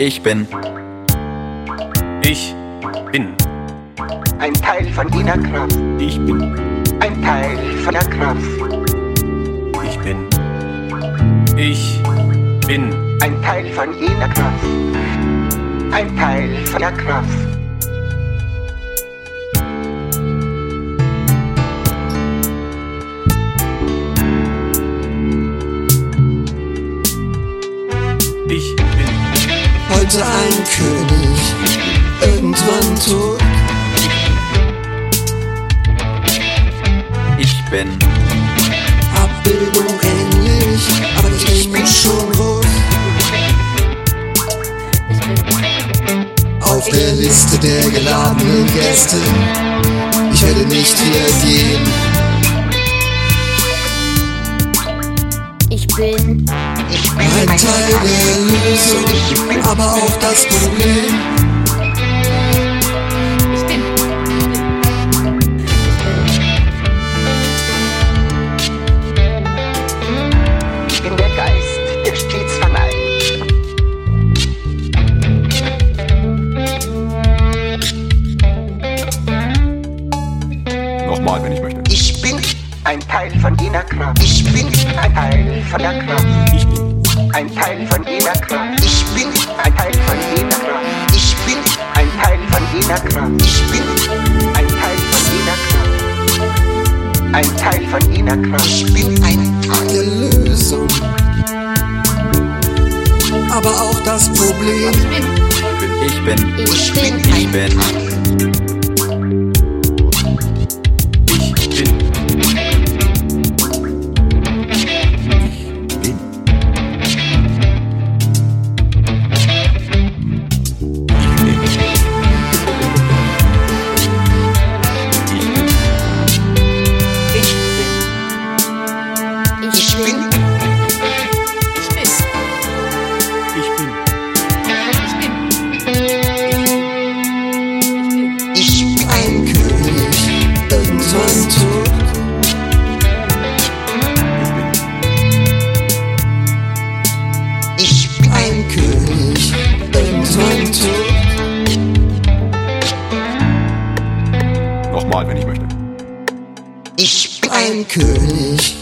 Ich bin. Ich bin. Ein Teil von jener Kraft. Ich bin. Ein Teil von der Kraft. Ich bin. Ich bin. Ein Teil von jener Kraft. Ein Teil von der Kraft. Ich bin. Heute ein König, irgendwann tot. Ich bin. Abbildung ähnlich, aber ich bin schon groß. Auf der Liste der geladenen Gäste, ich werde nicht wieder gehen. Bin, Ich bin Ein Teil der Lösung, aber auch das Problem. ich bin, Ich bin der Geist, der stets verneint. Nochmal, wenn ich möchte. Ich bin ein Teil von jener Kraft. Ich bin ein Teil von der Kraft. Ich bin. Ein Teil von jener Kraft. Ich bin ein Teil von jener Kraft. Ich bin ein Teil von jener Kraft. Ich bin ein Teil von jener Kraft. Ein Teil von jener Kraft. Ich bin ein Teil. der Lösung, aber auch das Problem. Ich bin. ich bin, Ich bin. Ich ich bin, Ich bin. Ich bin Ein König, irgendwann tot. Ich bin ein Ein König, irgendwann tot. Nochmal, wenn ich möchte. Ich bin Ein König,